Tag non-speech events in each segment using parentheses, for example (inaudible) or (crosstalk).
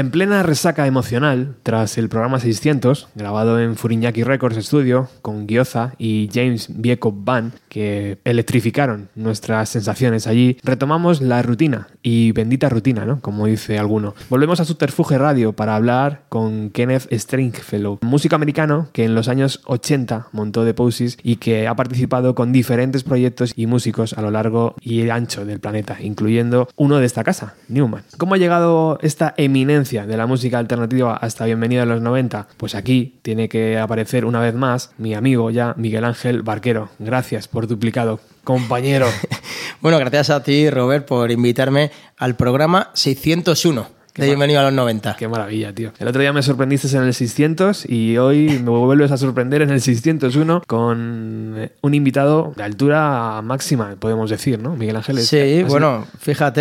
En plena resaca emocional, tras el programa 600, grabado en Furiñaki Records Studio, con Gyoza y James Vieco Band, que electrificaron nuestras sensaciones allí, retomamos la rutina, y bendita rutina, ¿no? Como dice alguno. Volvemos a Subterfuge Radio para hablar con Kenneth Stringfellow, músico americano que en los años 80 montó The Poses y que ha participado con diferentes proyectos y músicos a lo largo y ancho del planeta, incluyendo uno de esta casa, Newman. ¿Cómo ha llegado esta eminencia de la música alternativa hasta Bienvenido a los 90? Pues aquí tiene que aparecer una vez más mi amigo ya Miguel Ángel Barquero. Gracias por duplicado, compañero. (laughs) bueno, gracias a ti, Robert, por invitarme al programa 601 de Bienvenido a los 90. Qué maravilla, tío. El otro día me sorprendiste en el 600 y hoy me vuelves a sorprender en el 601 con eh, un invitado de altura máxima, podemos decir, ¿no? Miguel Ángeles. Sí, bueno, fíjate,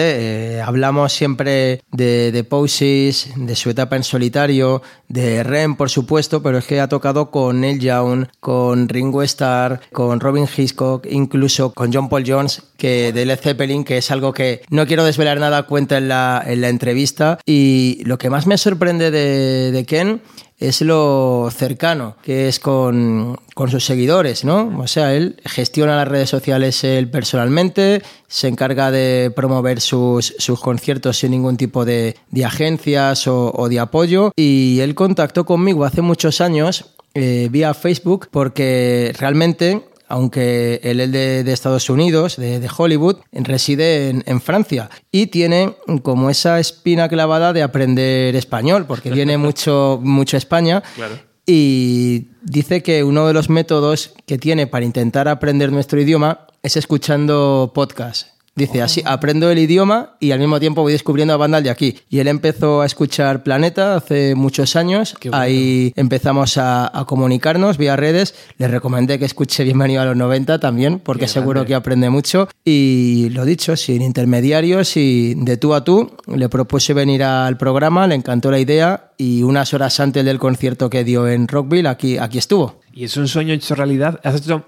eh, hablamos siempre de, de Poses, de su etapa en solitario, de Ren, por supuesto, pero es que ha tocado con Neil Young, con Ringo Starr, con Robin Hitchcock, incluso con John Paul Jones, que de Led Zeppelin, que es algo que no quiero desvelar nada, cuenta en la, en la entrevista. Y lo que más me sorprende de, Ken es lo cercano que es con, con, sus seguidores, ¿no? O sea, él gestiona las redes sociales él personalmente, se encarga de promover sus, sus conciertos sin ningún tipo de, de agencias o, o, de apoyo y él contactó conmigo hace muchos años eh, vía Facebook porque realmente aunque él es de, de Estados Unidos, de, de Hollywood, reside en, en, Francia y tiene como esa espina clavada de aprender español, porque (laughs) viene mucho, mucho España. Claro. Y dice que uno de los métodos que tiene para intentar aprender nuestro idioma es escuchando podcasts. Dice, así aprendo el idioma y al mismo tiempo voy descubriendo a bandas de aquí. Y él empezó a escuchar Planeta hace muchos años. Bueno. Ahí empezamos a, a, comunicarnos vía redes. Le recomendé que escuche Bienvenido a los 90 también, porque Qué seguro grande. que aprende mucho. Y lo dicho, sin intermediarios y de tú a tú, le propuse venir al programa, le encantó la idea y unas horas antes del concierto que dio en Rockville, aquí, aquí estuvo. Y es un sueño hecho realidad. Has hecho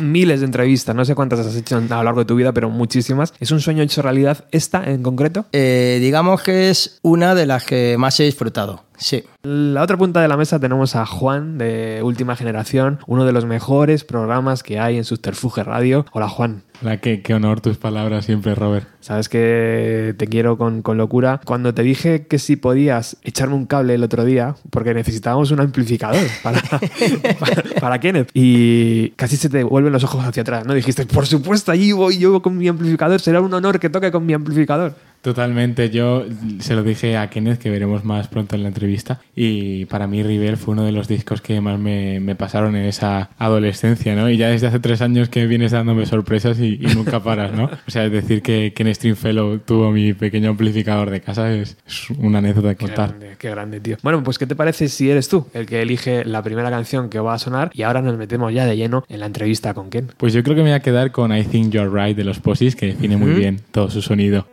miles de entrevistas, no sé cuántas has hecho a lo largo de tu vida, pero muchísimas. ¿Es un sueño hecho realidad esta en concreto? Eh, digamos que es una de las que más he disfrutado. Sí. La otra punta de la mesa tenemos a Juan de Última Generación, uno de los mejores programas que hay en Subterfuge Radio. Hola Juan. Hola, qué, qué honor tus palabras siempre, Robert. Sabes que te quiero con, con, locura. Cuando te dije que si podías echarme un cable el otro día, porque necesitábamos un amplificador (laughs) para, para, para, Kenneth, y casi se te vuelven los ojos hacia atrás, ¿no? Dijiste, por supuesto, allí voy yo con mi amplificador, será un honor que toque con mi amplificador. Totalmente, yo se lo dije a Kenneth que veremos más pronto en la entrevista y para mí River fue uno de los discos que más me, me pasaron en esa adolescencia, ¿no? Y ya desde hace tres años que vienes dándome sorpresas y, y nunca paras, ¿no? O sea, es decir que Kenneth Stringfellow tuvo mi pequeño amplificador de casa es, es una anécdota que contar. Qué grande, qué grande, tío. Bueno, pues ¿qué te parece si eres tú el que elige la primera canción que va a sonar y ahora nos metemos ya de lleno en la entrevista con Ken? Pues yo creo que me voy a quedar con I Think You're Right de los Posies, que define uh -huh. muy bien todo su sonido.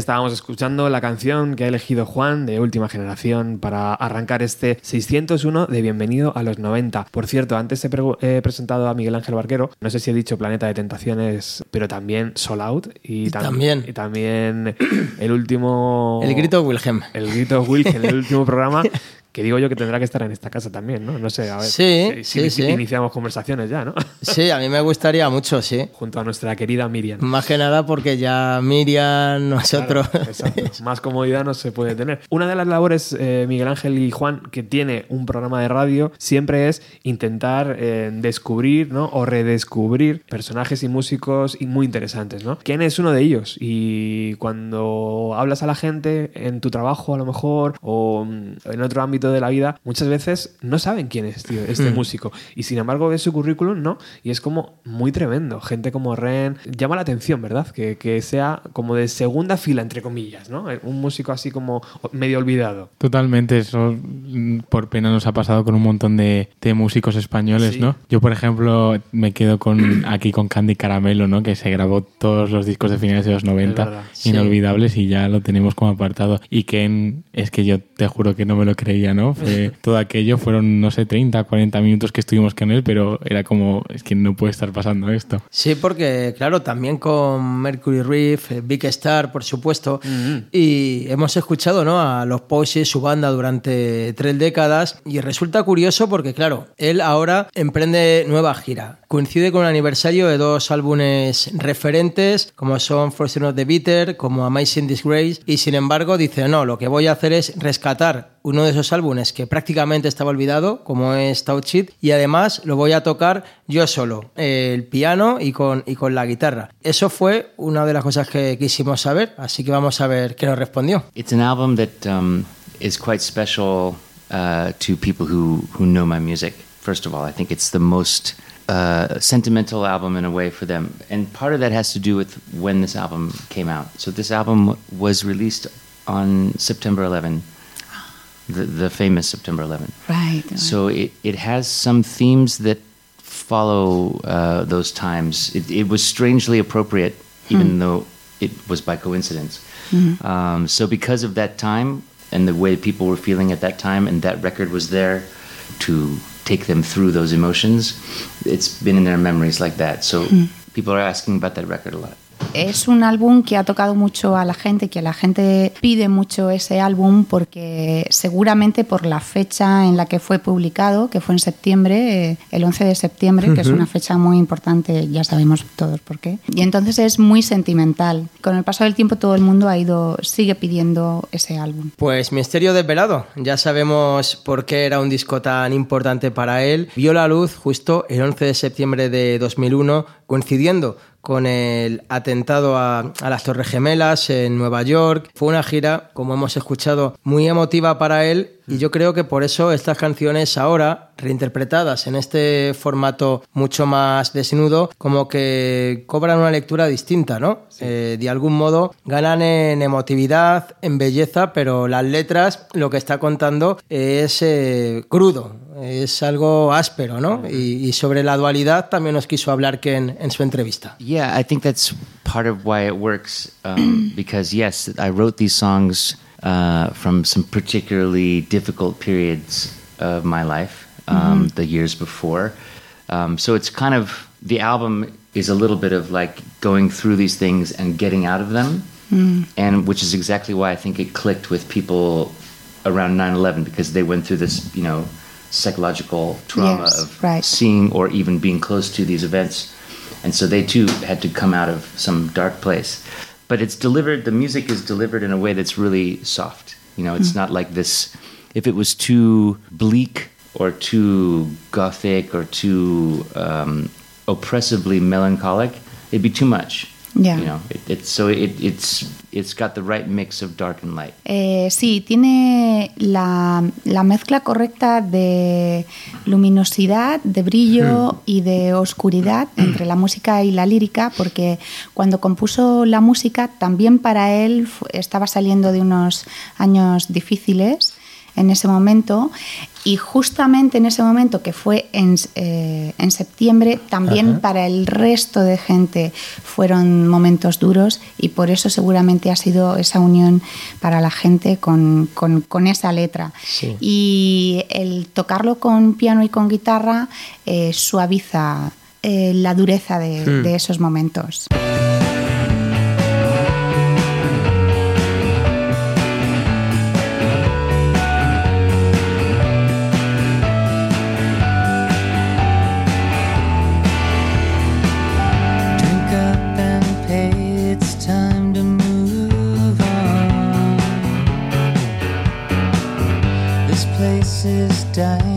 Estábamos escuchando la canción que ha elegido Juan de Última Generación para arrancar este 601 de Bienvenido a los 90. Por cierto, antes he, presentado a Miguel Ángel Barquero, no sé si he dicho Planeta de Tentaciones, pero también Soul Out y, también. y también el último... El grito Wilhelm. El grito Wilhelm, el último programa (laughs) que digo yo que tendrá que estar en esta casa también, ¿no? No sé, a ver sí, si, sí, iniciamos conversaciones ya, ¿no? (laughs) Sí, a mí me gustaría mucho, sí. Junto a nuestra querida Miriam. Más que nada porque ya Miriam, nosotros... (laughs) Más comodidad no se puede tener. Una de las labores, eh, Miguel Ángel y Juan, que tiene un programa de radio, siempre es intentar eh, descubrir, ¿no? O redescubrir personajes y músicos muy interesantes, ¿no? ¿Quién es uno de ellos? Y cuando hablas a la gente en tu trabajo, a lo mejor, o mm, en otro ámbito de la vida, muchas veces no saben quién es este hmm. músico. Y sin embargo ves su currículum, ¿no? Y es como muy tremendo. Gente como Ren. Llama la atención, ¿verdad? Que, que sea como de segunda fila, entre comillas, ¿no? Un músico así como medio olvidado. Totalmente. Eso mm, por pena nos ha pasado con un montón de, de músicos españoles, ¿no? Yo, por ejemplo, me quedo con (clears throat) aquí con Candy Caramelo, ¿no? Que se grabó todos los discos de finales de los 90, inolvidables, y ya lo tenemos como apartado. Y Ken, es que yo te juro que no me lo creía ¿no? Fue (laughs) todo aquello, fueron, no sé, 30, 40 minutos que estuvimos con él, pero era como, es que no puede estar pasando esto. Sí, porque, claro, también con Mercury Reef, eh, Big Star, por supuesto, mm-hmm. y hemos escuchado, ¿no? A los Posse, su banda, durante tres décadas, y resulta curioso porque, claro, él ahora emprende nueva gira. Coincide con el aniversario de dos álbumes referentes, como son First of the Bitter, como Amazing Disgrace, y sin embargo dice, no, lo que voy a hacer es rescatar uno de esos álbumes que prácticamente estaba olvidado, como es Touch It, y además lo voy a tocar yo solo, el piano y con, y con la guitarra. Eso fue una de las cosas que quisimos saber, así que vamos a ver qué nos respondió. It's an album that um, is quite special uh, to people who, who know my music. First of all, I think it's the most uh, sentimental album in a way for them. And part of that has to do with when this album came out. So this album was released on September 11, the, the famous September 11. Right. So it, it has some themes that follow uh, those times. It, it, was strangely appropriate, even hmm. though it was by coincidence. Mm-hmm. Um, so because of that time and the way people were feeling at that time, and that record was there to take them through those emotions, it's been in their memories like that. So mm. people are asking about that record a lot. Es un álbum que ha tocado mucho a la gente, que la gente pide mucho ese álbum porque seguramente por la fecha en la que fue publicado, que fue en septiembre, eh, el 11 de septiembre, que es una fecha muy importante, ya sabemos todos por qué. Y entonces es muy sentimental. Con el paso del tiempo todo el mundo ha ido, sigue pidiendo ese álbum. Pues Misterio Desvelado, ya sabemos por qué era un disco tan importante para él. Vio la luz justo el 11 de septiembre de 2001, coincidiendo con el atentado a, las Torres Gemelas en Nueva York. Fue una gira, como hemos escuchado, muy emotiva para él Y yo creo que por eso estas canciones ahora, reinterpretadas en este formato mucho más desnudo, como que cobran una lectura distinta, ¿no? Eh, de algún modo ganan en emotividad, en belleza, pero las letras lo que está contando es eh, crudo, es algo áspero, ¿no? Y, y, sobre la dualidad también nos quiso hablar Ken en su entrevista. Yeah, I think that's part of why it works, um, (clears throat) because yes, I wrote these songs uh, from some particularly difficult periods of my life, um, mm -hmm. the years before. Um, so it's kind of the album is a little bit of like going through these things and getting out of them, mm. and which is exactly why I think it clicked with people around 9/11 because they went through this, you know, psychological trauma yes, of right. seeing or even being close to these events, and so they too had to come out of some dark place. But it's delivered. The music is delivered in a way that's really soft. You know, it's mm. not like this. If it was too bleak or too gothic or too um, oppressively melancholic, it'd be too much. Yeah. You know, it, it's so it, it's it's got the right mix of dark and light. Eh, sí, tiene la, la, mezcla correcta de luminosidad, de brillo y de oscuridad entre la música y la lírica, porque cuando compuso la música también para él estaba saliendo de unos años difíciles en ese momento y justamente en ese momento que fue en, eh, en septiembre también Ajá. para el resto de gente fueron momentos duros y por eso seguramente ha sido esa unión para la gente con, con, con esa letra sí. y el tocarlo con piano y con guitarra eh, suaviza eh, la dureza de, Hmm. de esos momentos. die.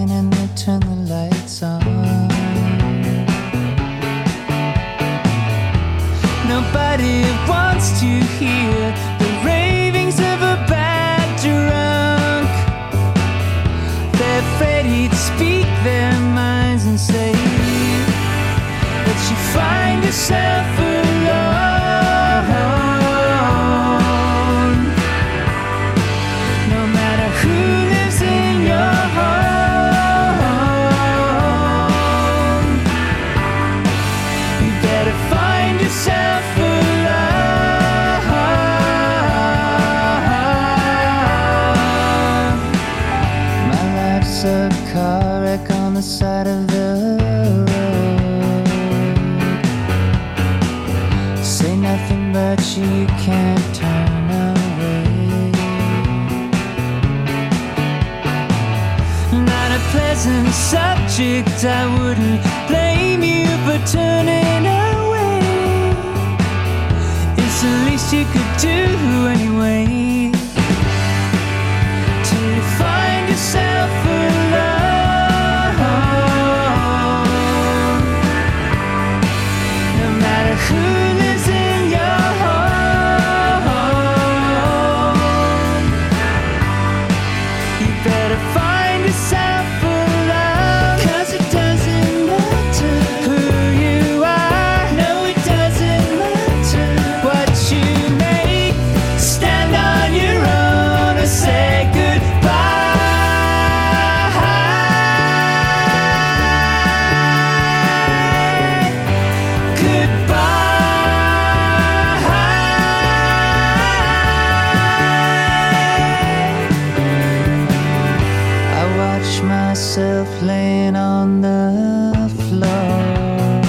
Myself laying on the floor.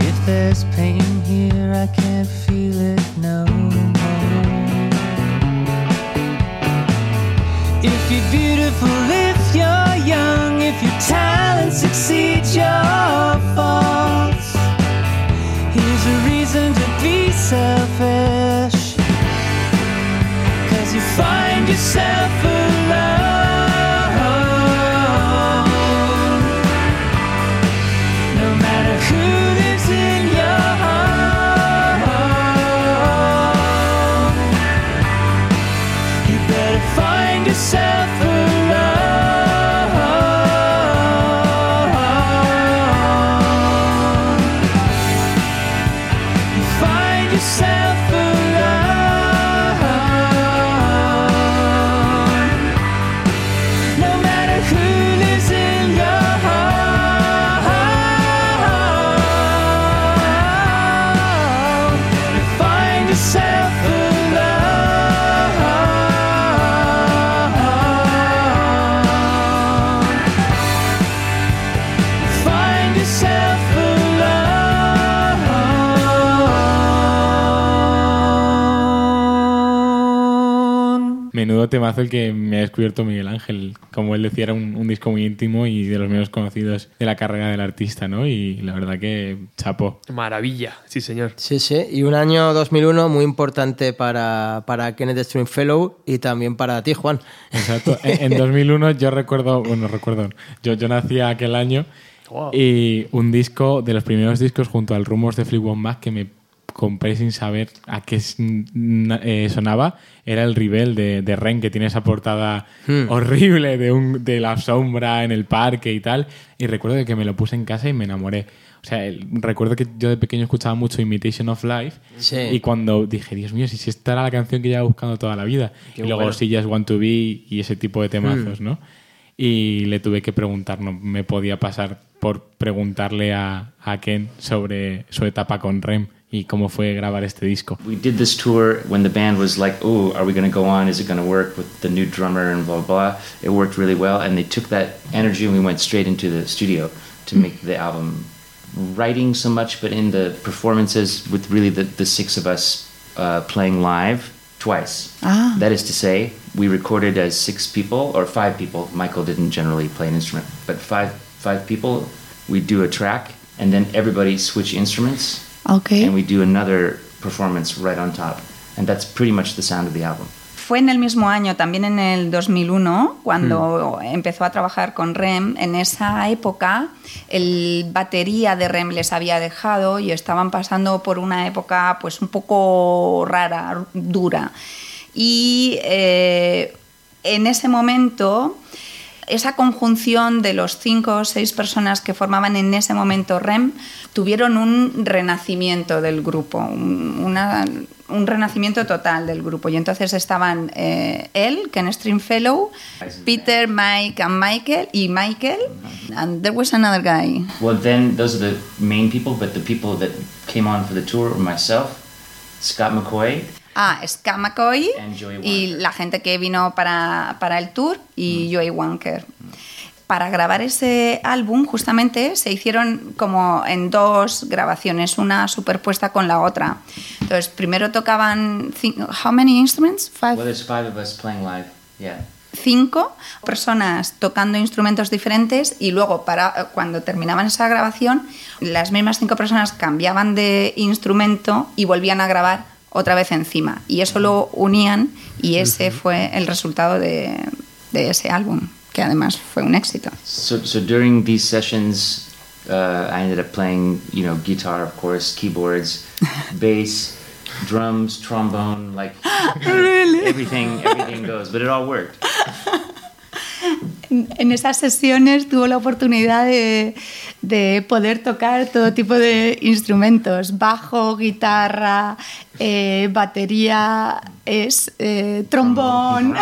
If there's pain here, I can't feel it no more. If you're beautiful, if you're young, if your talent succeeds your faults, here's a reason to be selfish. Cause you find yourself menudo temazo el que me ha descubierto Miguel Ángel. Como él decía, era un, un disco muy íntimo y de los menos conocidos de la carrera del artista, ¿no? Y la verdad que chapo. Maravilla, sí, señor. Sí, sí. Y un año 2001 muy importante para, para Kenneth Stringfellow y también para ti, Juan. Exacto. En, en (laughs) 2001 yo recuerdo, bueno, recuerdo, yo, yo nací aquel año Wow. y un disco, de los primeros discos junto al Rumors de Fleetwood Mac que me compré sin saber a qué eh, sonaba, era el Rebel de, de Ren, que tiene esa portada horrible de, un, de la sombra en el parque y tal. Y recuerdo que me lo puse en casa y me enamoré. O sea, el- recuerdo que yo de pequeño escuchaba mucho Imitation of Life Sí. y cuando dije, Dios mío, si si esta era la canción que llevaba buscando toda la vida. Qué y luego bueno. sí, Just Want to Be y ese tipo de temazos, ¿no? Y le tuve que preguntar, no me podía pasar por preguntarle a, a Ken sobre su etapa con Rem y cómo fue grabar este disco. We did this tour when the band was like, "Oh, are we going to go on? Is it going to work with the new drummer and blah blah?" blah. It worked really well, and they took that energy and we went straight into the studio to make the album. Writing so much, but in the performances with really the, the six of us uh, playing live twice. Ah. That is to say, we recorded as six people or five people. Michael didn't generally play an instrument, but five five people. We do a track, and then everybody switch instruments Ok. and we do another performance right on top. And that's pretty much the sound of the album. Fue en el mismo año, también en el 2001, cuando empezó a trabajar con Rem. En esa época, el batería de Rem les había dejado y estaban pasando por una época pues un poco rara, dura. Y eh, en ese momento, esa conjunción de los cinco o seis personas que formaban en ese momento REM tuvieron un renacimiento del grupo, un, una- un renacimiento total del grupo. Y entonces estaban eh, él, Ken Stringfellow, Peter, Mike and Michael, y Michael, and there was another guy. Well, then those are the main people, but the people that came on for the tour were myself, Scott McCoy, Ah, McCoy And Joey y la gente que vino para, para el tour y Joey Wanker. Para grabar ese álbum justamente se hicieron como en dos grabaciones, una superpuesta con la otra. Entonces, primero tocaban... How many instruments? Five? well, there's five of us playing live. Yeah. cinco personas tocando instrumentos diferentes y luego para cuando terminaban esa grabación las mismas cinco personas cambiaban de instrumento y volvían a grabar otra vez encima y eso lo unían y ese fue el resultado de, de ese álbum que además fue un éxito. So, so during these sessions, uh, I ended up playing, you know, guitar, of course, keyboards, (laughs) bass, drums, trombone, like (gasps) everything, everything goes. But it all worked. (laughs) En esas sesiones tuvo la oportunidad de, de poder tocar todo tipo de instrumentos, bajo, guitarra, eh, batería, es, eh, trombón.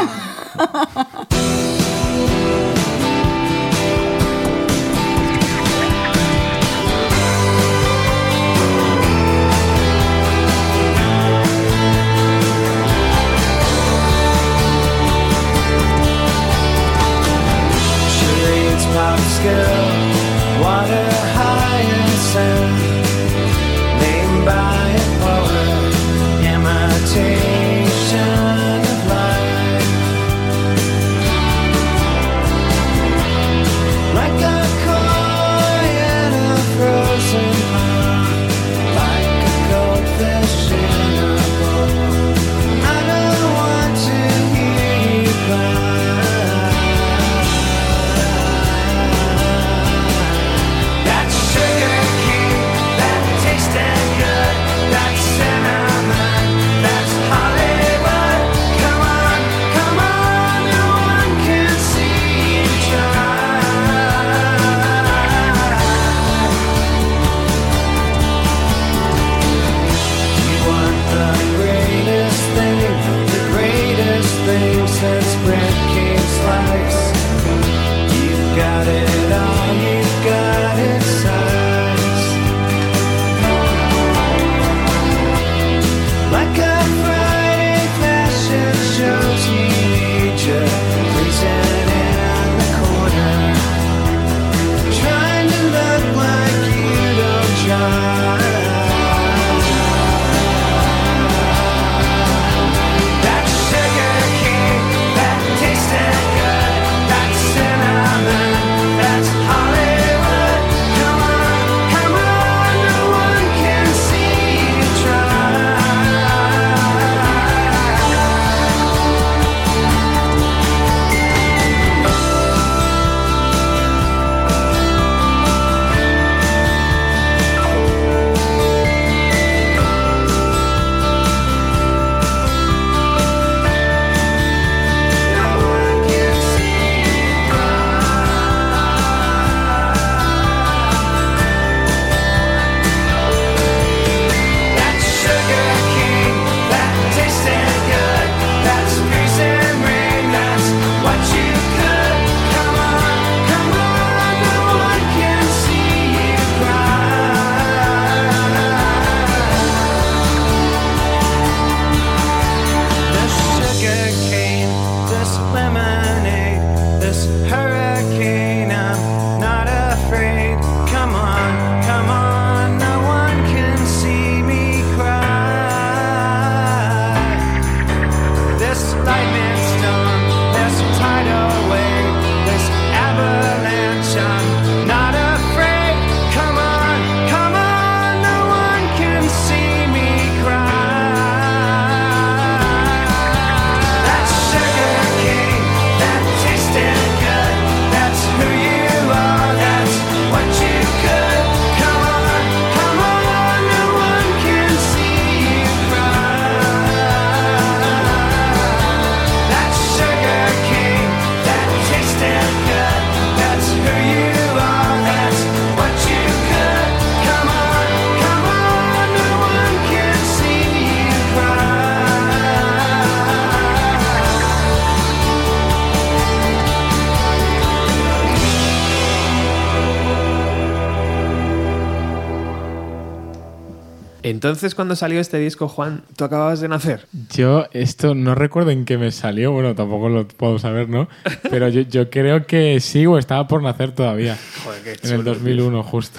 Entonces, cuando salió este disco, Juan, tú acababas de nacer. Yo esto no recuerdo en qué me salió, bueno, tampoco lo puedo saber, ¿no? (laughs) Pero yo, yo creo que sí o estaba por nacer todavía. Joder, qué En el chulo, 2001 justo.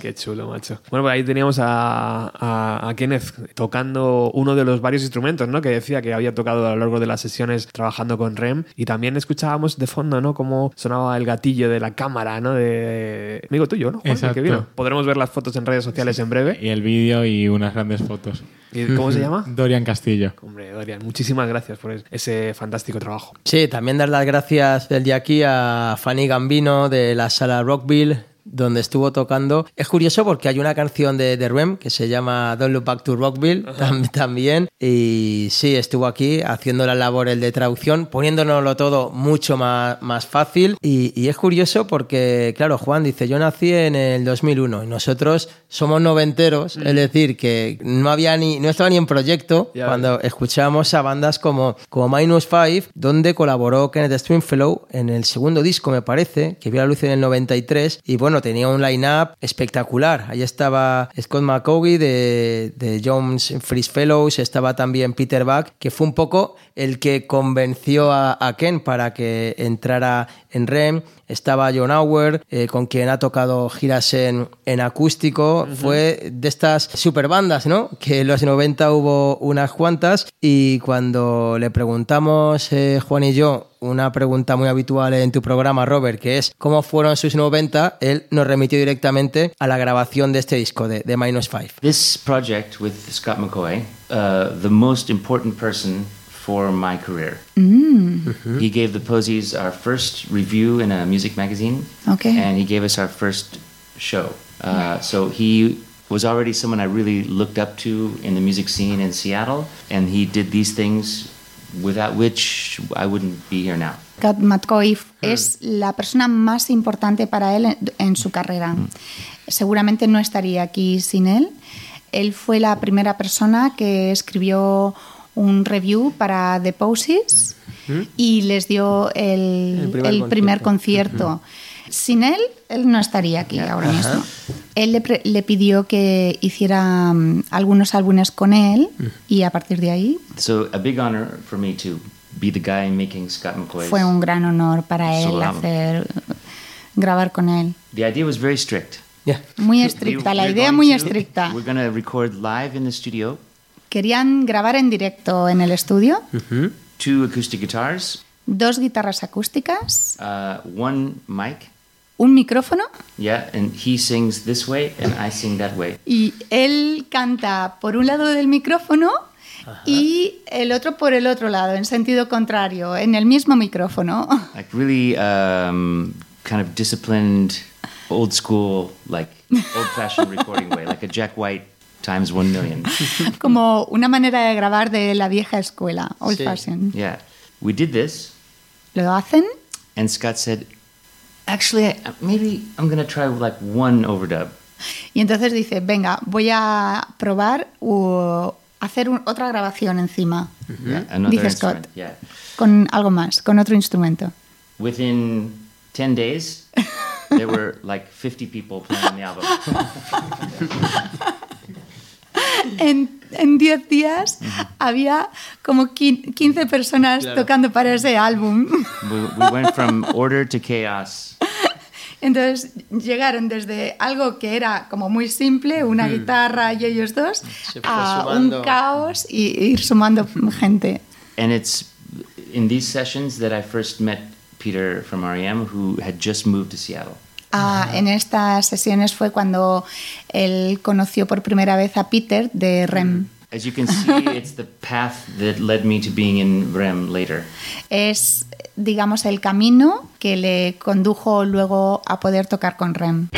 Qué chulo, macho. Bueno, pues ahí teníamos a, a- a Kenneth tocando uno de los varios instrumentos, ¿no? Que decía que había tocado a lo largo de las sesiones trabajando con Rem. Y también escuchábamos de fondo, ¿no? Cómo sonaba el gatillo de la cámara, ¿no? De amigo tuyo, ¿no? Juan, el Exacto. que vino. Podremos ver las fotos en redes sociales en breve. y el vídeo y unas grandes fotos. ¿Y ¿Cómo se llama? (laughs) Dorian Castillo. Hombre, Dorian, muchísimas gracias por ese fantástico trabajo. Sí, también dar las gracias del día aquí a Fanny Gambino de la sala Rockville donde estuvo tocando. Es curioso porque hay una canción de, de Rem que se llama Don't Look Back to Rockville tam- (laughs) también. Y sí, estuvo aquí haciendo la labor el de traducción, poniéndonoslo todo mucho más, más fácil. Y, y es curioso porque, claro, Juan dice, yo nací en el 2001 y nosotros somos noventeros, es decir, que no había ni, no estaba ni en proyecto cuando escuchamos a bandas como, como Minus Five, donde colaboró Kenneth Stringfellow en el segundo disco, me parece, que vio la luz en el 93. Y bueno, tenía un line-up espectacular. Ahí estaba Scott McCaughey de, de Jones Freeze Fellows, estaba también Peter Buck, que fue un poco el que convenció a, a Ken para que entrara en REM. Estaba John Auer, eh, con quien ha tocado giras en, en acústico. Fue de estas super bandas, ¿no? Que en los 90 hubo unas cuantas. Y cuando le preguntamos, eh, Juan y yo, una pregunta muy habitual en tu programa, Robert, que es cómo fueron sus 90, él nos remitió directamente a la grabación de este disco de, de Minus Five. This project with Scott McCoy, uh, the most important person for my career. He gave the Posies our first review in a music magazine, Okay. and he gave us our first show. Uh, so he was already someone I really looked up to in the music scene in Seattle, and he did these things without which I wouldn't be here now. Scott McCoy es la persona más importante para él en, en su carrera. Seguramente no estaría aquí sin él. Él fue la primera persona que escribió un review para The Poses y les dio el, El primer el primer concierto. Sin él, él no estaría aquí ahora mismo. Él le, le pidió que hiciera mm, algunos álbumes con él y a partir de ahí So a big honor for me to be the guy making Scott McCoy's. fue un gran honor para él hacer grabar con él. The idea was very strict. Yeah. Muy We- estricta, la idea muy to- estricta. We're going to record live in the studio, Querían grabar en directo en el estudio, two acoustic guitars, dos guitarras acústicas, uh, one mic. un micrófono Yeah, and he sings this way and I sing that way. y él canta por un lado del micrófono y el otro por el otro lado, en sentido contrario, en el mismo micrófono. (laughs) Like really um, kind of disciplined, old school, like old fashioned recording way, like a Jack White times one million. (laughs) Como una manera de grabar de la vieja escuela, old Sí. fashion. Yeah. We did this, Lo hacen and Scott said, actually, maybe I'm going to try like one overdub. y entonces dice, venga, voy a probar o hacer un- otra grabación encima. Yeah, another Dice. Scott. Yeah. Con algo más, con otro instrumento. Within 10 days, (laughs) there were like 50 people playing on the album. (laughs) (laughs) En, en 10 días había como quin- 15 personas tocando para ese álbum. (laughs) We, we went from order to chaos. Entonces llegaron desde algo que era como muy simple, una guitarra y ellos dos, a sumando. un caos y ir sumando gente. And it's in these sessions that I first met Peter from REM, who had just moved to Seattle. Ah, en estas sesiones fue cuando él conoció por primera vez a Peter de REM. As you can see, (laughs) it's the path that led me to being in REM later. Es, digamos, el camino que le condujo luego a poder tocar con REM.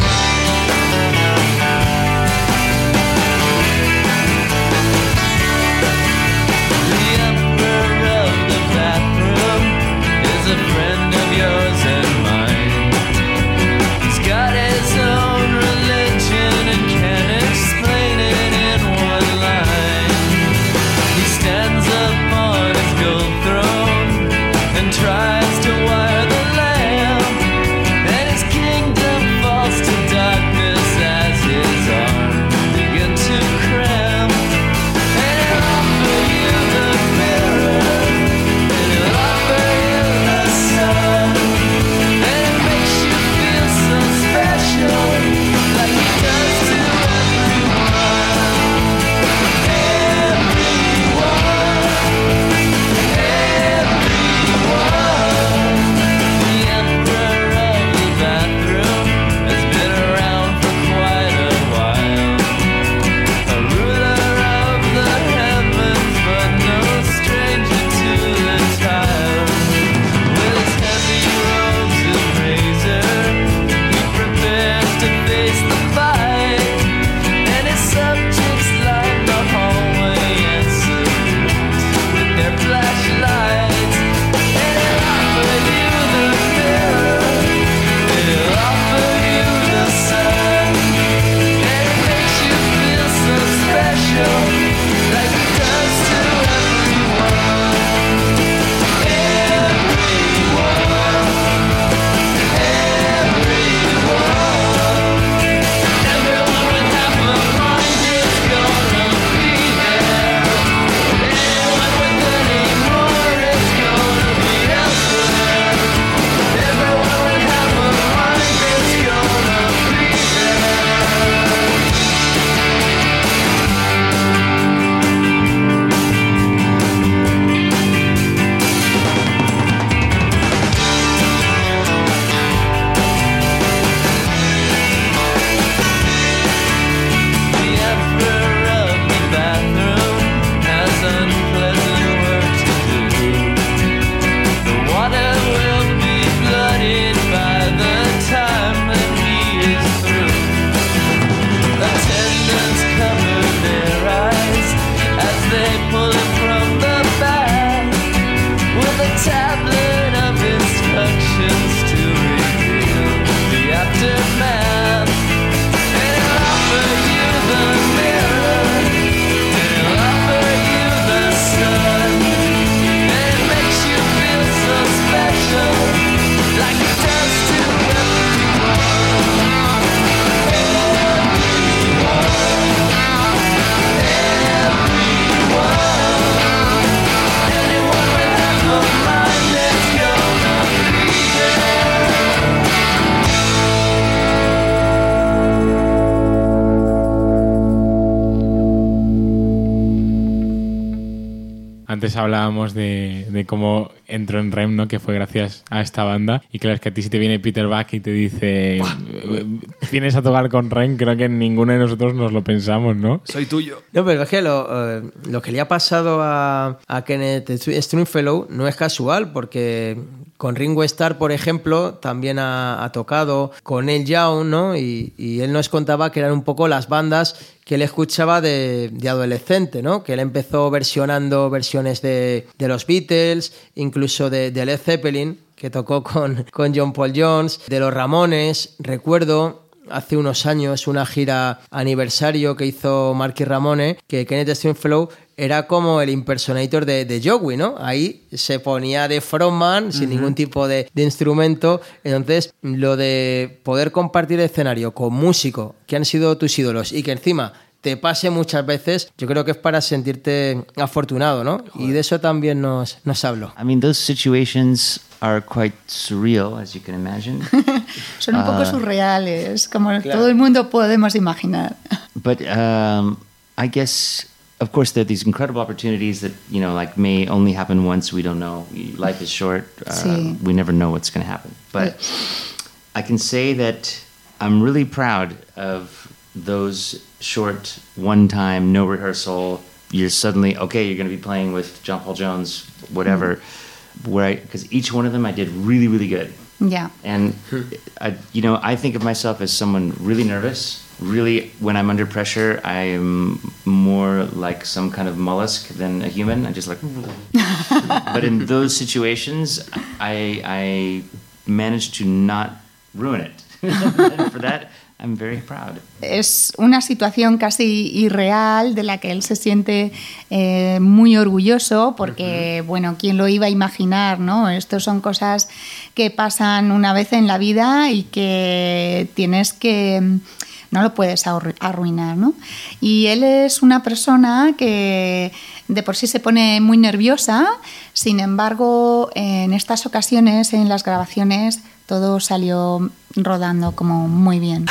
Hablábamos de, de cómo entró en REM, ¿no? Que fue gracias a esta banda. Y claro, es que a ti si te viene Peter Bach y te dice, vienes a tocar con REM, creo que ninguno de nosotros nos lo pensamos, ¿no? Soy tuyo. No, pero es que lo, eh, lo que le ha pasado a, a Kenneth Stringfellow no es casual, porque con Ringo Starr, por ejemplo, también ha, ha tocado con El Young, ¿no? Y, y él nos contaba que eran un poco las bandas que él escuchaba de, de adolescente, ¿no? Que él empezó versionando versiones de, de los Beatles, incluso de, de Led Zeppelin, que tocó con, con John Paul Jones, de los Ramones, recuerdo hace unos años una gira aniversario que hizo Marky Ramone, que Kenneth Stringfellow era como el impersonator de, de Joey, ¿no? Ahí se ponía de frontman sin ningún tipo de, de instrumento. Entonces, lo de poder compartir escenario con músicos que han sido tus ídolos y que encima te pase muchas veces, yo creo que es para sentirte afortunado, ¿no? Y de eso también nos, nos habló. I mean, those situations are quite surreal, as you can imagine. (laughs) Son un poco surreales, como todo el mundo podemos imaginar. but um, I guess, of course, there are these incredible opportunities that you know, like may only happen once. We don't know. Life is short. Uh, Sí. We never know what's going to happen. But I can say that I'm really proud of those short, one-time, no rehearsal. You're suddenly okay. You're going to be playing with John Paul Jones, whatever. Mm-hmm. Where I because each one of them I did really, really good. Yeah. And hmm. I, you know, I think of myself as someone really nervous. Really, when I'm under pressure, I'm more like some kind of mollusk than a human. I just like. (laughs) but in those situations, I I managed to not ruin it. (laughs) for that, I'm very proud. Es una situación casi irreal de la que él se siente eh, muy orgulloso porque, bueno, ¿quién lo iba a imaginar, no? Estos son cosas que pasan una vez en la vida y que tienes que... No lo puedes arru- arruinar, ¿no? Y él es una persona que de por sí se pone muy nerviosa, sin embargo, en estas ocasiones, en las grabaciones, todo salió rodando como muy bien.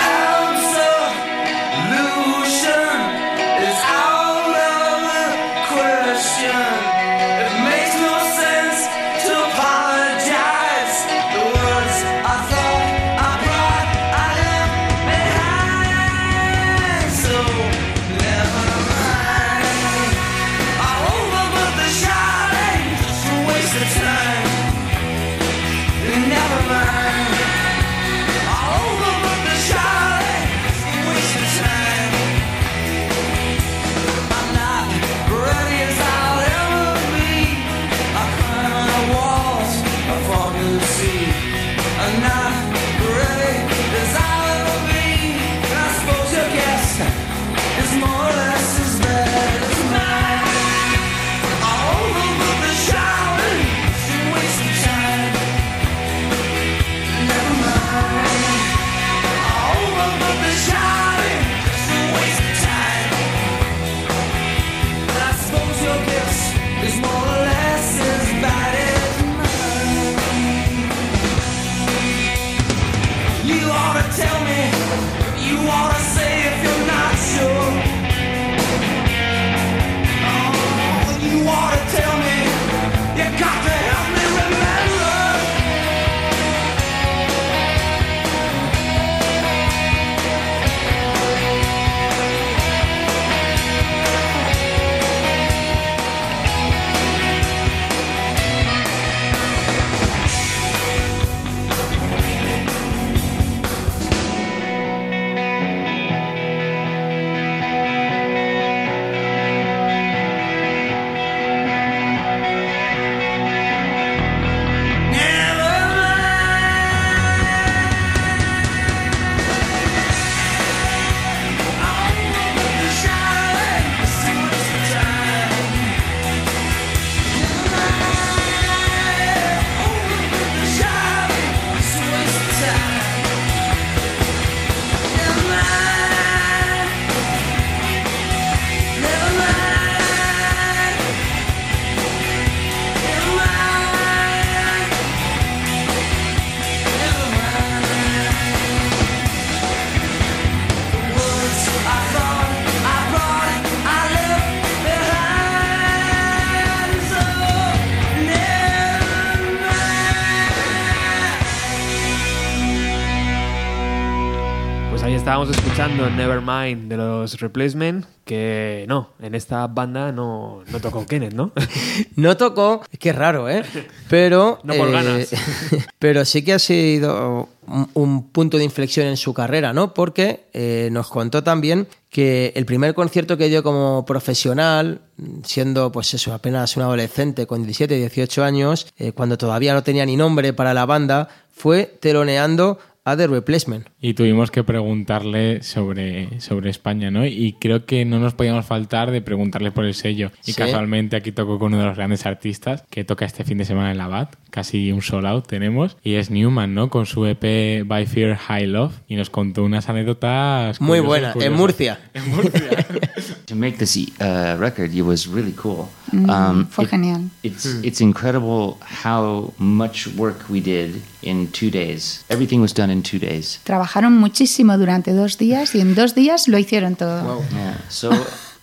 Nevermind de los Replacement, que no, en esta banda no, no tocó Kenneth, ¿no? (laughs) No tocó, qué raro, ¿eh? Pero, (laughs) No por eh, ganas. (laughs) pero sí que ha sido un, un punto de inflexión en su carrera, ¿no? Porque eh, nos contó también que el primer concierto que dio como profesional, siendo pues eso, apenas un adolescente con 17, 18 años, eh, cuando todavía no tenía ni nombre para la banda, fue teloneando a The Replacement. Y tuvimos que preguntarle sobre, sobre España, ¿no? Y creo que no nos podíamos faltar de preguntarle por el sello. Y Sí. casualmente aquí tocó con uno de los grandes artistas que toca este fin de semana en la BAT. Casi un sold out tenemos. Y es Newman, ¿no? Con su EP By Fear High Love. Y nos contó unas anécdotas. Muy curiosas, buena, en. Murcia. (laughs) En Murcia. (laughs) to make this uh, record, it was really cool. Um, fue it- genial. It's it's incredible how much work we did in two days. Everything was done in two days. Trabajaron muchísimo durante dos días y en dos días lo hicieron todo. Yeah. So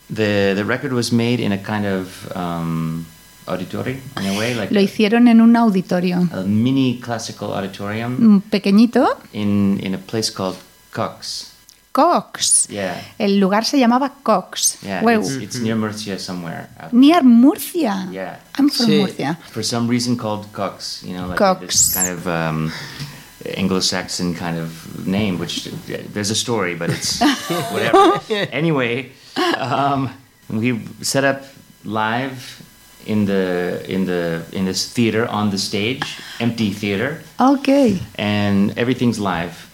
the the record was made in a kind of um, auditorium in a way, like Lo hicieron en un auditorio a mini classical auditorium mm, pequeñito, in in a place called Cox. Cox. Yeah. El lugar se llamaba Cox. Yeah. Wow. It's, it's near Murcia somewhere. Near Murcia. Yeah. I'm from Sí. Murcia. for some reason called Cox, you know, like Cox. this kind of um, Anglo-Saxon kind of name, which there's a story, but it's (laughs) whatever. (laughs) anyway, um, we set up live in the in the in this theater on the stage, empty theater, Ok. and everything's live.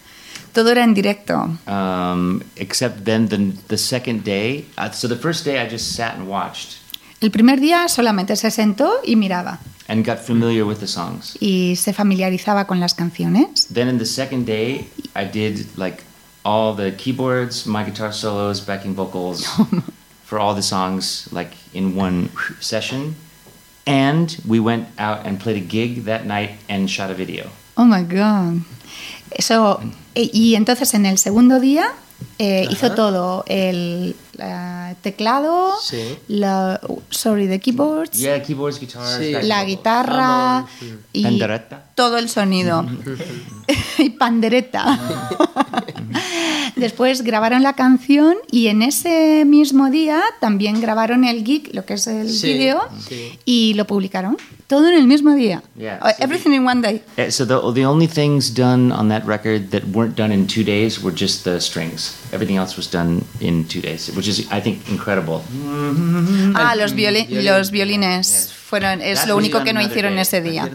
Todo era en directo. Um, except then the the second day. Uh, so the first day I just sat and watched El primer día solamente se sentó y miraba and got familiar with the songs. y se familiarizaba con las canciones. Then in the second day, I did like all the keyboards, my guitar solos, backing vocals (laughs) for all the songs, like in one session. And we went out and played a gig that night and shot a video. Oh my God. Eso, y entonces en el segundo día eh, hizo todo: el eh, teclado, Sí. la, sorry, the keyboards, Yeah, keyboards, guitars, Sí. la guitarra y Pandereta. todo el sonido. (laughs) (laughs) y pandereta. (laughs) Después grabaron la canción y en ese mismo día también grabaron el gig, lo que es el Sí, vídeo, sí. y lo publicaron. Todo en el mismo día. Yeah, so Everything in one day. Uh, So the the only things done on that record that weren't done in two days were just the strings. Everything else was done in two days, which is I think incredible. Ah, los, violi- los violines Yes. fueron, es That lo único que no hicieron day. ese día.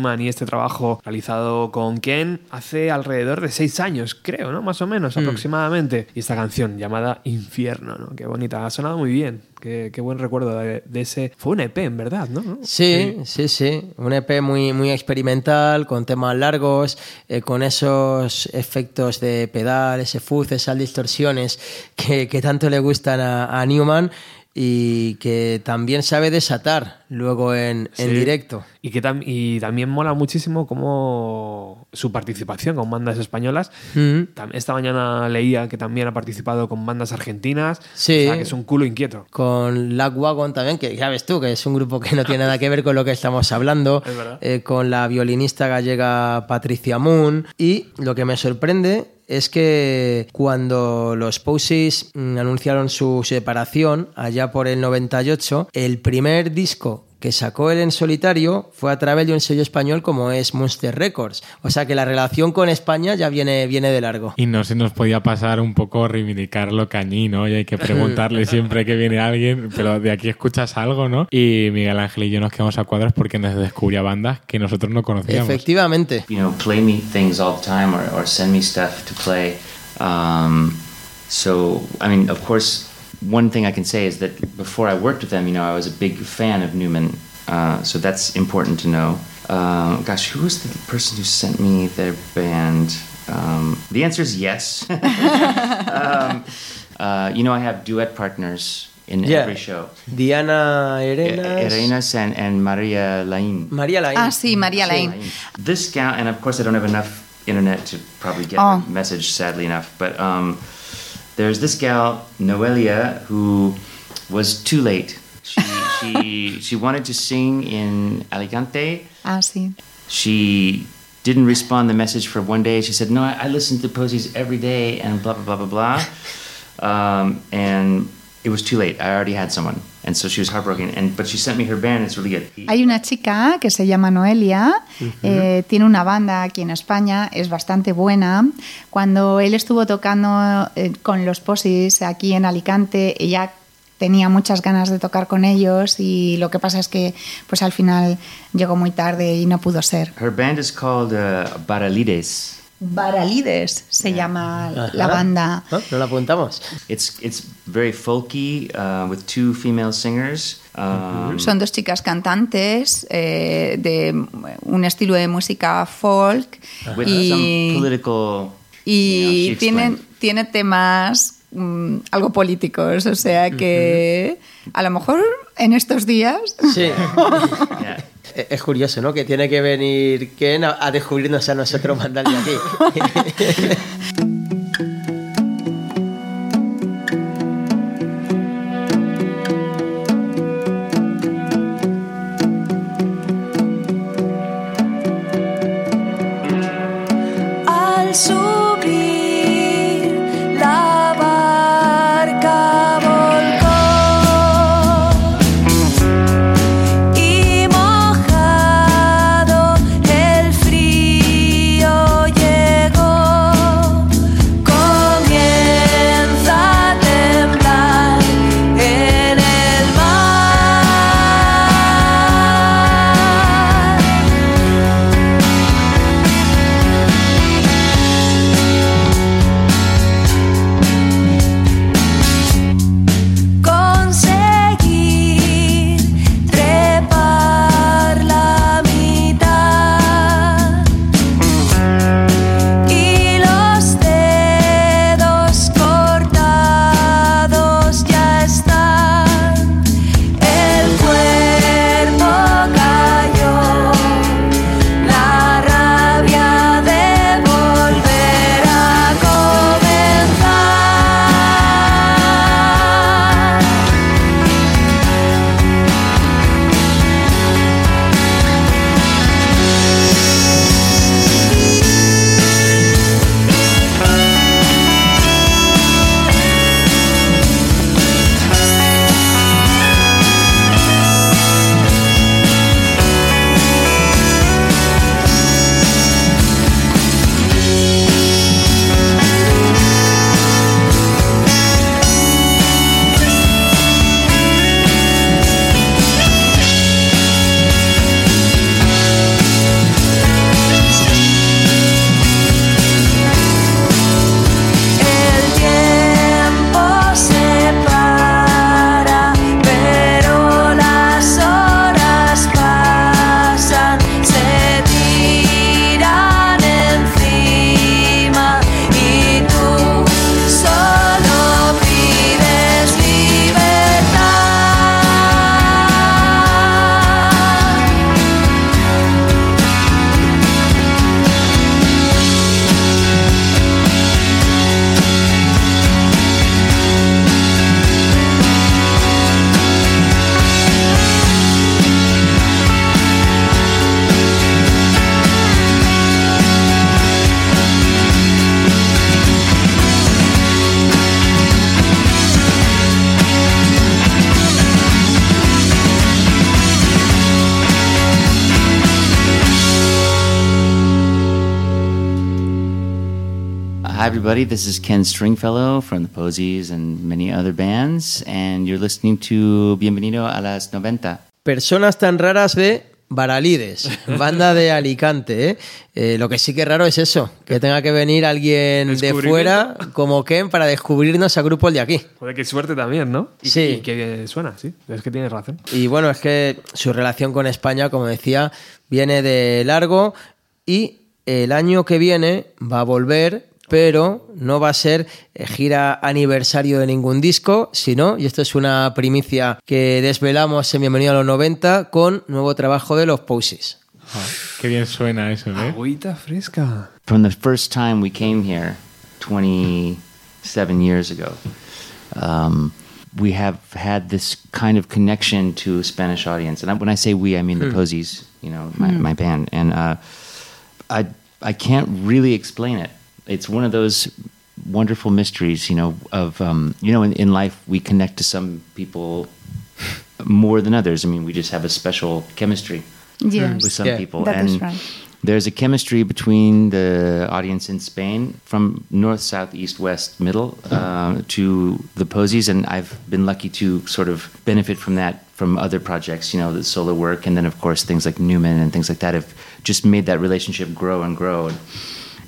Newman y este trabajo realizado con Ken hace alrededor de seis años, creo, ¿no? Más o menos, aproximadamente. Y esta canción llamada Infierno, ¿no? Qué bonita, ha sonado muy bien. Qué, qué buen recuerdo de, de ese. Fue un EP, en verdad, ¿no? Sí, sí, sí. Un EP muy, muy experimental, con temas largos, eh, con esos efectos de pedal, ese fuzz, esas distorsiones que, que tanto le gustan a, a Newman y que también sabe desatar luego en, en directo. Y que tam- y también mola muchísimo como su participación con bandas españolas. Mm. Esta mañana leía que también ha participado con bandas argentinas. Sí. O sea, que es un culo inquieto. Con Lagwagon también, que ya ves tú, que es un grupo que no tiene (laughs) nada que ver con lo que estamos hablando. Es verdad. Eh, con la violinista gallega Patricia Moon. Y lo que me sorprende es que cuando los Posies mm, anunciaron su separación, allá por el 98, el primer disco que sacó él en solitario fue a través de un sello español como es Monster Records. O sea que la relación con España ya viene, viene de largo. Y no se nos podía pasar un poco reivindicarlo cañí, ¿no? Y hay que preguntarle (laughs) siempre que viene alguien, pero de aquí escuchas algo, ¿no? Y Miguel Ángel y yo nos quedamos a cuadros porque nos descubría bandas que nosotros no conocíamos. Efectivamente. you know, play me things all the time or, or send me stuff to play. Um, so, I mean, of course, one thing I can say is that before I worked with them, you know, I was a big fan of Newman. Uh, so that's important to know. Um, gosh, who was the person who sent me their band? Um, the answer is yes. (laughs) um, uh, you know, I have duet partners in Yeah. every show. Diana Arenas. Arenas and, and Maria Lain. María Laín. Ah, sí, María Laín. This gal, and of course, I don't have enough internet to probably get Oh. the message, sadly enough. But um, there's this gal, Noelia, who was too late. She, she, (laughs) she wanted to sing in Alicante. Ah, sí. She didn't respond the message for one day. She said, "No, I, I listen to Posies every day," and blah blah blah blah blah. (laughs) Um, and it was too late. I already had someone, and so she was heartbroken. And but she sent me her band. It's really good. Hay una chica que se llama Noelia, eh, tiene una banda aquí en España, es bastante buena. Cuando él estuvo tocando eh, con los Posis aquí en Alicante, ella tenía muchas ganas de tocar con ellos y lo que pasa es que pues al final llegó muy tarde y no pudo ser. Her band is called uh, Baralides. Baralides se llama la banda. ¿No? ¿No la apuntamos? It's it's very folky uh, with two female singers. Um, Son dos chicas cantantes eh, de un estilo de música folk with y, some political. y you know, she tienen, tiene temas mm, algo políticos, o sea que a lo mejor en estos días Sí. (laughs) (laughs) Yeah. Es curioso, ¿no? Que tiene que venir Ken a, descubrirnos a nosotros (laughs) mandando aquí. (laughs) everybody. This is Ken Stringfellow from the Posies and many other bands, and you're listening to Bienvenido a las 90. Personas tan raras de Baralides, (laughs) banda de Alicante. ¿eh? Eh, lo que sí que es raro es eso, que tenga que venir alguien de fuera como Ken para descubrirnos a grupos de aquí. Joder, qué suerte también, ¿no? Y, Sí. Y que suena, sí. Es que tienes razón. Y bueno, es que su relación con España, como decía, viene de largo y el año que viene va a volver, pero no va a ser eh, gira aniversario de ningún disco, sino, y esto es una primicia que desvelamos en Bienvenido a los 90, con nuevo trabajo de los Posies. Ah, qué bien suena eso, ¿eh? Agüita fresca. From the first time we came here 27 years ago, um, we have had this kind of connection to a Spanish audience. And when I say we, I mean the Posies, you know, my, my band. And uh, I, I can't really explain it. It's one of those wonderful mysteries, you know, of, um, you know, in, in life we connect to some people more than others. I mean, we just have a special chemistry Yes. with some Yeah. people. That and right. there's a chemistry between the audience in Spain from north, south, east, west, middle uh, to the Posies, and I've been lucky to sort of benefit from that from other projects, you know, the solo work, and then of course things like Newman and things like that have just made that relationship grow and grow. And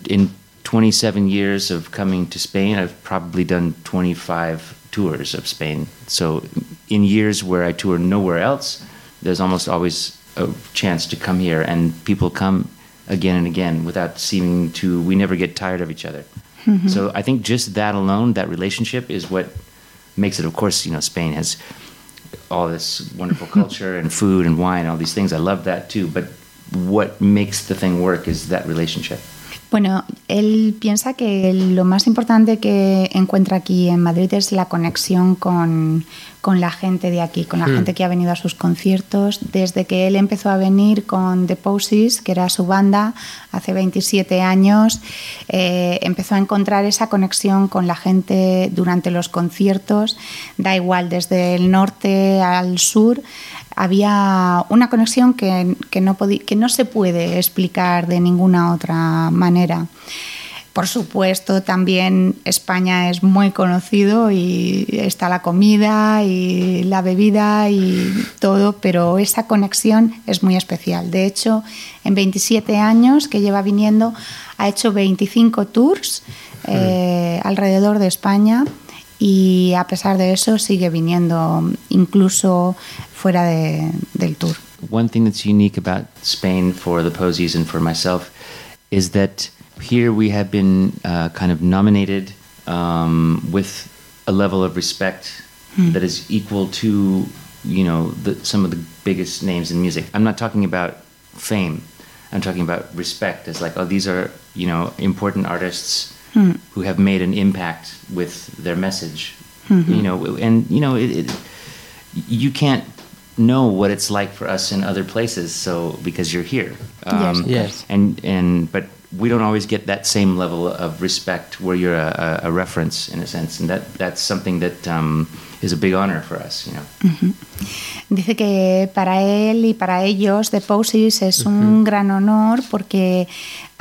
in 27 years of coming to Spain, I've probably done 25 tours of Spain. So in years where I tour nowhere else, there's almost always a chance to come here, and people come again and again without seeming to. We never get tired of each other. Mm-hmm. So I think just that alone, that relationship, is what makes it. Of course, you know, Spain has all this wonderful (laughs) culture and food and wine, all these things. I love that too. But what makes the thing work is that relationship. Bueno, él piensa que lo más importante que encuentra aquí en Madrid es la conexión con, con la gente de aquí, con la gente que ha venido a sus conciertos. Desde que él empezó a venir con The Posies, que era su banda, hace 27 años, eh, empezó a encontrar esa conexión con la gente durante los conciertos. Da igual, desde el norte al sur había una conexión que, que no que no se puede explicar de ninguna otra manera. Por supuesto, también España es muy conocido y está la comida y la bebida y todo, pero esa conexión es muy especial. De hecho, en 27 años que lleva viniendo, ha hecho 25 tours eh, alrededor de España y a pesar de eso sigue viniendo incluso fuera de- del tour. One thing that's unique about Spain for the Posies and for myself is that here we have been uh, kind of nominated um, with a level of respect that is equal to, you know, the, some of the biggest names in music. I'm not talking about fame. I'm talking about respect as like, oh, these are, you know, important artists who have made an impact with their message. You know, and, you know, it, it, you can't know what it's like for us in other places so because you're here. Yes, Yes. and and but we don't always get that same level of respect where you're a, a, a reference in a sense and that that's something that um, is a big honor for us you know. Dice que para él y para ellos The Posies es un gran honor porque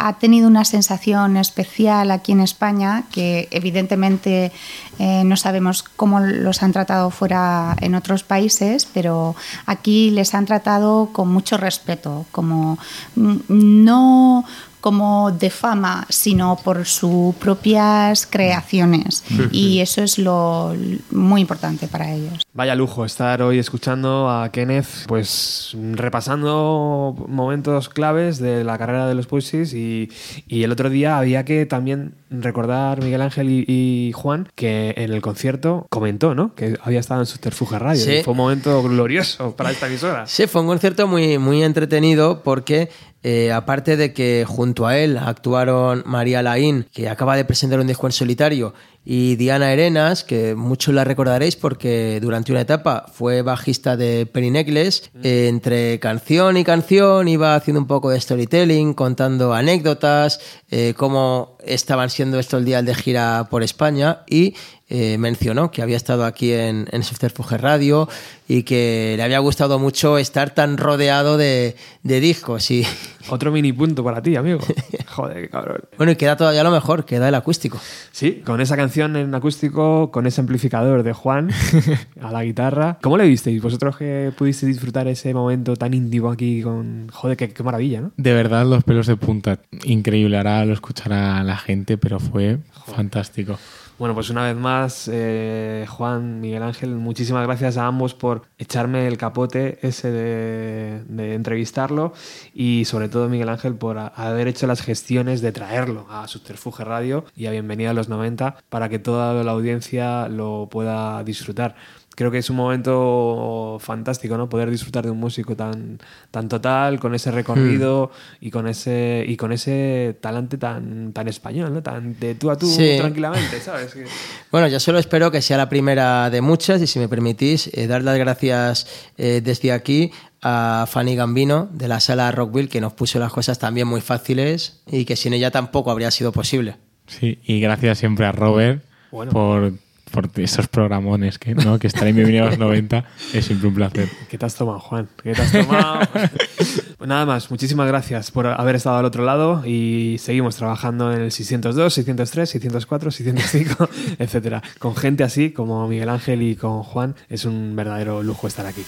ha tenido una sensación especial aquí en España que evidentemente eh, no sabemos cómo los han tratado fuera en otros países, pero aquí les han tratado con mucho respeto, como mm, no como de fama, sino por sus propias creaciones. Y eso es lo muy importante para ellos. Vaya lujo estar hoy escuchando a Kenneth, pues repasando momentos claves de la carrera de los Posies y, y el otro día había que también recordar Miguel Ángel y, y Juan que en el concierto comentó, ¿no? Que había estado en Subterfuge Radio. Sí. y Fue un momento glorioso para esta emisora. Sí, fue un concierto muy, muy entretenido porque eh, aparte de que junto a él actuaron María Laín, que acaba de presentar un disco en solitario, y Diana Arenas, que muchos la recordaréis porque durante una etapa fue bajista de Penny Necklace. Eh, entre canción y canción iba haciendo un poco de storytelling, contando anécdotas, eh, cómo estaban siendo estos días de gira por España y eh, mencionó que había estado aquí en, en Subterfuge Radio y que le había gustado mucho estar tan rodeado de, de discos. Y (laughs) Otro mini punto para ti, amigo. (laughs) Joder, qué cabrón. bueno, y queda todavía lo mejor, queda el acústico. Sí, con esa canción en acústico, con ese amplificador de Juan (laughs) a la guitarra. ¿Cómo le visteis? Vosotros que pudisteis disfrutar ese momento tan íntimo aquí con... Joder, qué, qué maravilla, ¿no? De verdad, los pelos de punta. Increíble. Ahora lo escuchará la gente, pero fue fantástico. Bueno, pues una vez más, eh, Juan, Miguel Ángel, muchísimas gracias a ambos por echarme el capote ese de, entrevistarlo y sobre todo Miguel Ángel por haber hecho las gestiones de traerlo a Subterfuge Radio y a Bienvenida a los 90 para que toda la audiencia lo pueda disfrutar. Creo que es un momento fantástico, ¿no? Poder disfrutar de un músico tan, tan total, con ese recorrido y con ese y con ese talante tan, tan español, ¿no? Tan de tú a tú Sí. tranquilamente, ¿sabes? (laughs) Bueno, yo solo espero que sea la primera de muchas y si me permitís, eh, dar las gracias eh, desde aquí a Fanny Gambino de la sala Rockville que nos puso las cosas también muy fáciles y que sin ella tampoco habría sido posible. Sí, y gracias siempre a Robert Bueno. por, por esos programones que, ¿no? que estar en Bienvenido a los 90 es siempre un placer. ¿Qué te has tomado, Juan? ¿Qué te has tomado? (laughs) pues nada más, muchísimas gracias por haber estado al otro lado y seguimos trabajando en el 602, 603, 604, 605, etcétera. Con gente así como Miguel Ángel y con Juan es un verdadero lujo estar aquí.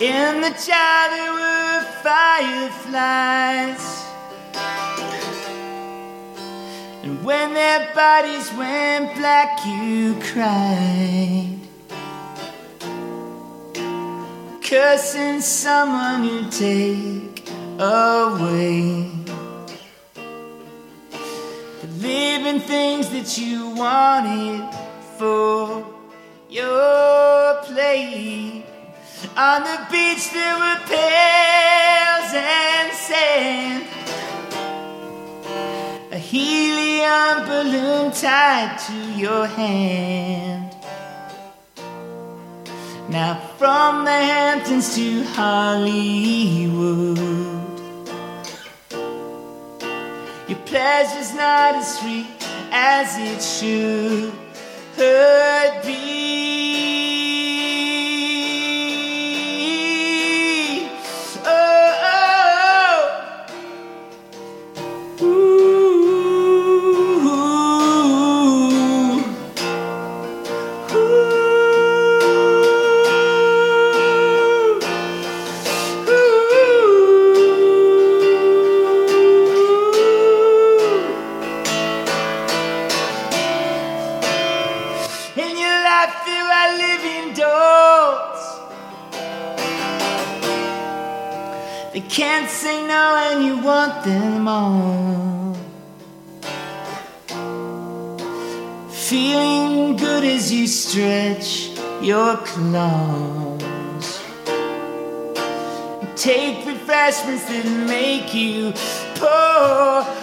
In the And when their bodies went black, you cried. Cursing someone you take away. The living things that you wanted for your plate. On the beach there were pails and sand. A helium balloon tied to your hand. Now from the Hamptons to Hollywood. Your pleasure's not as sweet as it should be. Refreshments that make you poor.